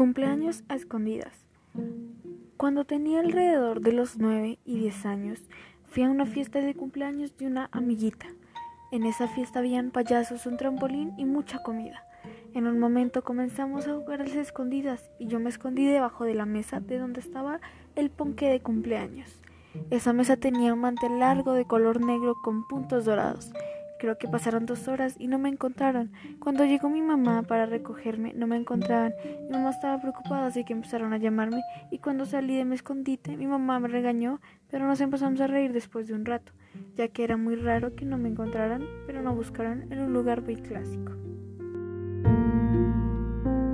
Cumpleaños a escondidas. Cuando tenía alrededor de los 9 y 10 años, fui a una fiesta de cumpleaños de una amiguita. En esa fiesta habían payasos, un trampolín y mucha comida. En un momento comenzamos a jugar a las escondidas y yo me escondí debajo de la mesa de donde estaba el ponque de cumpleaños. Esa mesa tenía un mantel largo de color negro con puntos dorados Creo que pasaron dos horas y no me encontraron. Cuando llegó mi mamá para recogerme, no me encontraban. Mi mamá estaba preocupada, así que empezaron a llamarme. Y cuando salí de mi escondite, mi mamá me regañó, pero nos empezamos a reír después de un rato, ya que era muy raro que no me encontraran, pero no buscaran en un lugar muy clásico.